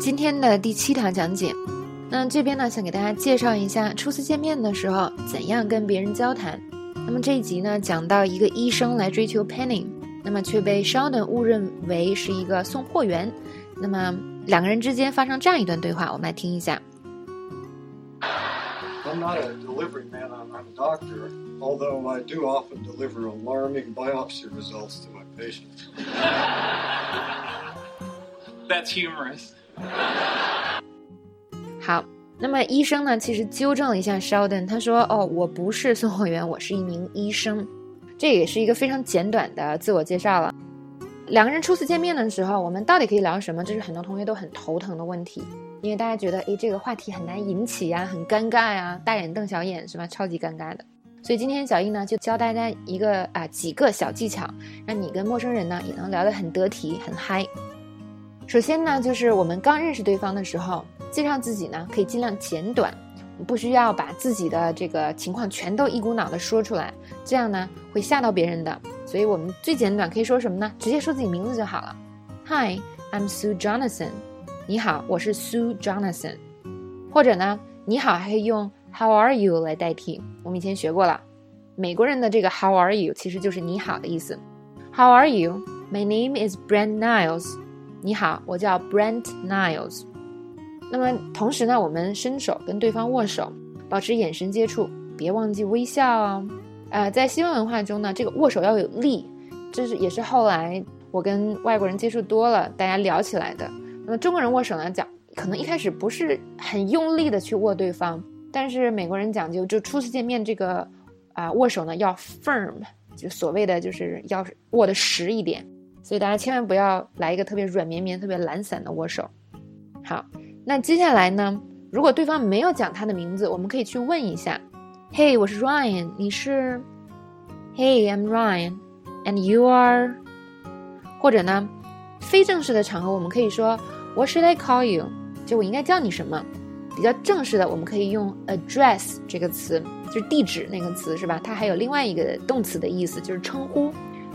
今天的第七堂讲解。那这边呢，想给大家介绍一下初次见面的时候怎样跟别人交谈。那么这一集呢，讲到一个医生来追求 Penny，那么却被 Sheldon 误认为是一个送货员。那么两个人之间发生这样一段对话，我们来听一下。I'm not a delivery man, I'm, I'm a doctor, although I do often deliver alarming biopsy results to my patients. That's humorous. 好，那么医生呢，其实纠正了一下 Sheldon，他说：“哦，我不是送货员，我是一名医生。”这也是一个非常简短的自我介绍了。两个人初次见面的时候，我们到底可以聊什么？这是很多同学都很头疼的问题，因为大家觉得，诶，这个话题很难引起呀，很尴尬呀，大眼瞪小眼是吧？超级尴尬的。所以今天小易呢，就教大家一个啊几个小技巧，让你跟陌生人呢也能聊得很得体、很嗨。首先呢，就是我们刚认识对方的时候，介绍自己呢可以尽量简短，不需要把自己的这个情况全都一股脑的说出来，这样呢会吓到别人的。所以我们最简短可以说什么呢？直接说自己名字就好了。Hi, I'm Sue Jonathan。你好，我是 Sue Jonathan。或者呢，你好还可以用 How are you 来代替。我们以前学过了，美国人的这个 How are you 其实就是你好的意思。How are you? My name is Brent Niles。你好，我叫 Brent Niles。那么同时呢，我们伸手跟对方握手，保持眼神接触，别忘记微笑哦。呃，在西方文化中呢，这个握手要有力，这是也是后来我跟外国人接触多了，大家聊起来的。那么中国人握手呢，讲可能一开始不是很用力的去握对方，但是美国人讲究就初次见面这个啊握手呢要 firm，就所谓的就是要握的实一点。所以大家千万不要来一个特别软绵绵、特别懒散的握手。好，那接下来呢？如果对方没有讲他的名字，我们可以去问一下：“Hey，我是 Ryan，你是？”“Hey，I'm Ryan，and you are？” 或者呢，非正式的场合我们可以说：“What should I call you？” 就我应该叫你什么？比较正式的，我们可以用 “address” 这个词，就是地址那个词，是吧？它还有另外一个动词的意思，就是称呼。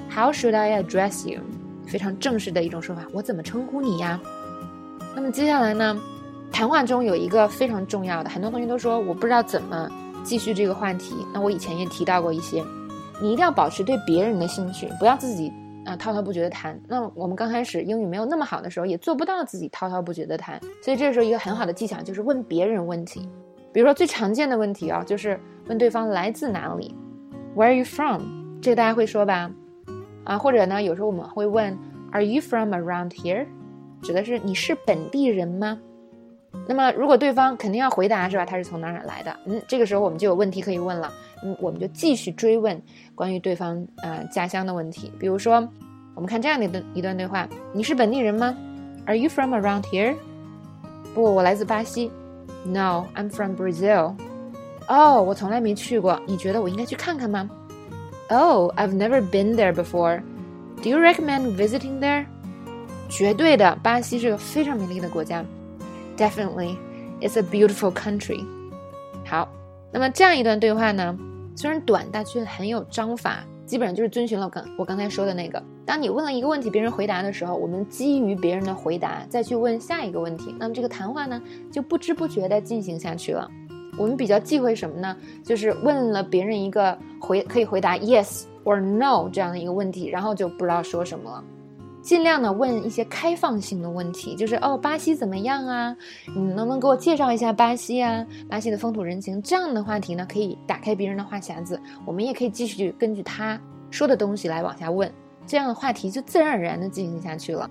How should I address you？非常正式的一种说法，我怎么称呼你呀？那么接下来呢？谈话中有一个非常重要的，很多同学都说我不知道怎么继续这个话题。那我以前也提到过一些，你一定要保持对别人的兴趣，不要自己啊滔滔不绝的谈。那我们刚开始英语没有那么好的时候，也做不到自己滔滔不绝的谈。所以这时候一个很好的技巧就是问别人问题，比如说最常见的问题啊，就是问对方来自哪里，Where are you from？这个大家会说吧？啊，或者呢，有时候我们会问，Are you from around here？指的是你是本地人吗？那么如果对方肯定要回答是吧？他是从哪儿来的？嗯，这个时候我们就有问题可以问了。嗯，我们就继续追问关于对方啊家乡的问题。比如说，我们看这样的一段一段对话：你是本地人吗？Are you from around here？不，我来自巴西。No，I'm from Brazil。哦，我从来没去过。你觉得我应该去看看吗？Oh, I've never been there before. Do you recommend visiting there? 绝对的，巴西是个非常美丽的国家。Definitely, it's a beautiful country. 好，那么这样一段对话呢，虽然短，但却很有章法，基本上就是遵循了刚我刚才说的那个。当你问了一个问题，别人回答的时候，我们基于别人的回答再去问下一个问题，那么这个谈话呢，就不知不觉地进行下去了。我们比较忌讳什么呢？就是问了别人一个回可以回答 yes or no 这样的一个问题，然后就不知道说什么了。尽量呢问一些开放性的问题，就是哦，巴西怎么样啊？你能不能给我介绍一下巴西啊？巴西的风土人情这样的话题呢，可以打开别人的话匣子。我们也可以继续根据他说的东西来往下问，这样的话题就自然而然的进行下去了。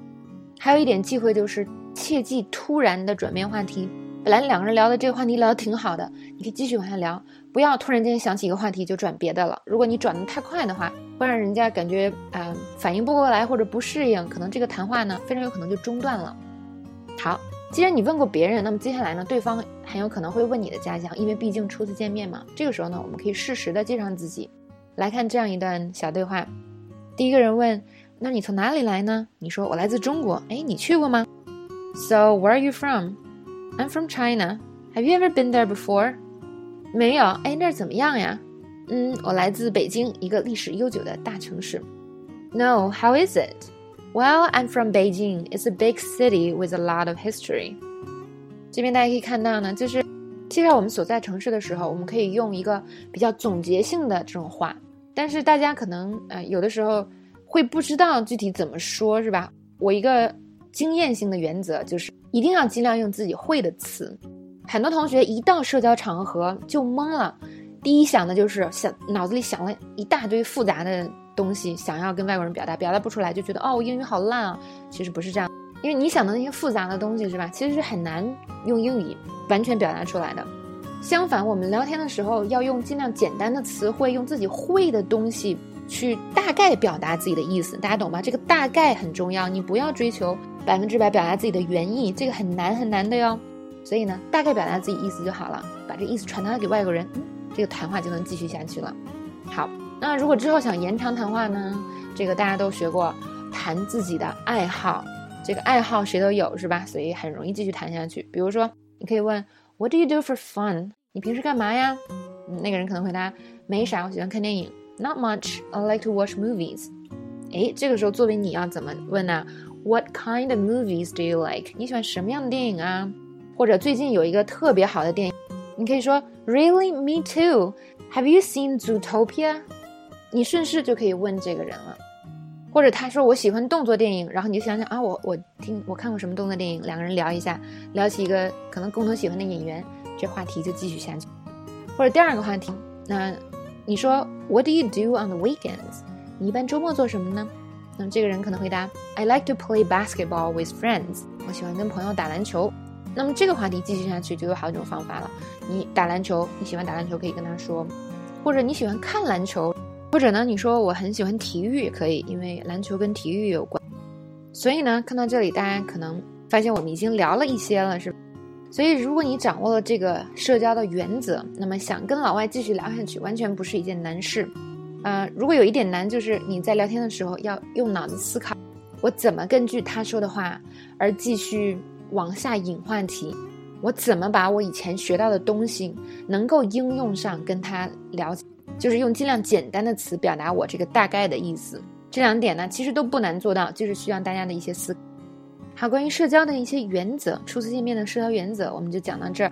还有一点忌讳就是，切忌突然的转变话题。本来两个人聊的这个话题聊的挺好的，你可以继续往下聊，不要突然间想起一个话题就转别的了。如果你转的太快的话，会让人家感觉啊反应不过来或者不适应，可能这个谈话呢非常有可能就中断了。好，既然你问过别人，那么接下来呢，对方很有可能会问你的家乡，因为毕竟初次见面嘛。这个时候呢，我们可以适时的介绍自己。来看这样一段小对话，第一个人问：“那你从哪里来呢？”你说：“我来自中国。”哎，你去过吗？So where are you from? I'm from China. Have you ever been there before? 没有。哎，那儿怎么样呀？嗯，我来自北京，一个历史悠久的大城市。No, how is it? Well, I'm from Beijing. It's a big city with a lot of history. 这边大家可以看到呢，就是介绍我们所在城市的时候，我们可以用一个比较总结性的这种话。但是大家可能呃有的时候会不知道具体怎么说，是吧？我一个经验性的原则就是一定要尽量用自己会的词。很多同学一到社交场合就懵了，第一想的就是想脑子里想了一大堆复杂的东西，想要跟外国人表达，表达不出来就觉得哦，我英语好烂啊。其实不是这样，因为你想的那些复杂的东西是吧？其实是很难用英语完全表达出来的。相反，我们聊天的时候要用尽量简单的词汇，用自己会的东西去大概表达自己的意思，大家懂吗？这个大概很重要，你不要追求百分之百表达自己的原意，这个很难很难的哟。所以呢，大概表达自己意思就好了，把这意思传达给外国人，这个谈话就能继续下去了。好，那如果之后想延长谈话呢？这个大家都学过，谈自己的爱好，这个爱好谁都有是吧？所以很容易继续谈下去。比如说，你可以问。What do you do for fun？你平时干嘛呀？那个人可能回答没啥，我喜欢看电影。Not much. I like to watch movies. 哎，这个时候作为你要怎么问呢？What kind of movies do you like？你喜欢什么样的电影啊？或者最近有一个特别好的电影，你可以说 Really, me too. Have you seen Zootopia？你顺势就可以问这个人了。或者他说我喜欢动作电影，然后你就想想啊，我我听我看过什么动作电影，两个人聊一下，聊起一个可能共同喜欢的演员，这话题就继续下去。或者第二个话题，那你说 What do you do on the weekends？你一般周末做什么呢？那么这个人可能回答 I like to play basketball with friends。我喜欢跟朋友打篮球。那么这个话题继续下去就有好几种方法了。你打篮球，你喜欢打篮球可以跟他说，或者你喜欢看篮球。或者呢，你说我很喜欢体育也可以，因为篮球跟体育有关。所以呢，看到这里，大家可能发现我们已经聊了一些了，是吧。所以，如果你掌握了这个社交的原则，那么想跟老外继续聊下去，完全不是一件难事。啊，如果有一点难，就是你在聊天的时候要用脑子思考，我怎么根据他说的话而继续往下引话题，我怎么把我以前学到的东西能够应用上跟他聊。就是用尽量简单的词表达我这个大概的意思，这两点呢其实都不难做到，就是需要大家的一些思考。好，关于社交的一些原则，初次见面的社交原则，我们就讲到这儿。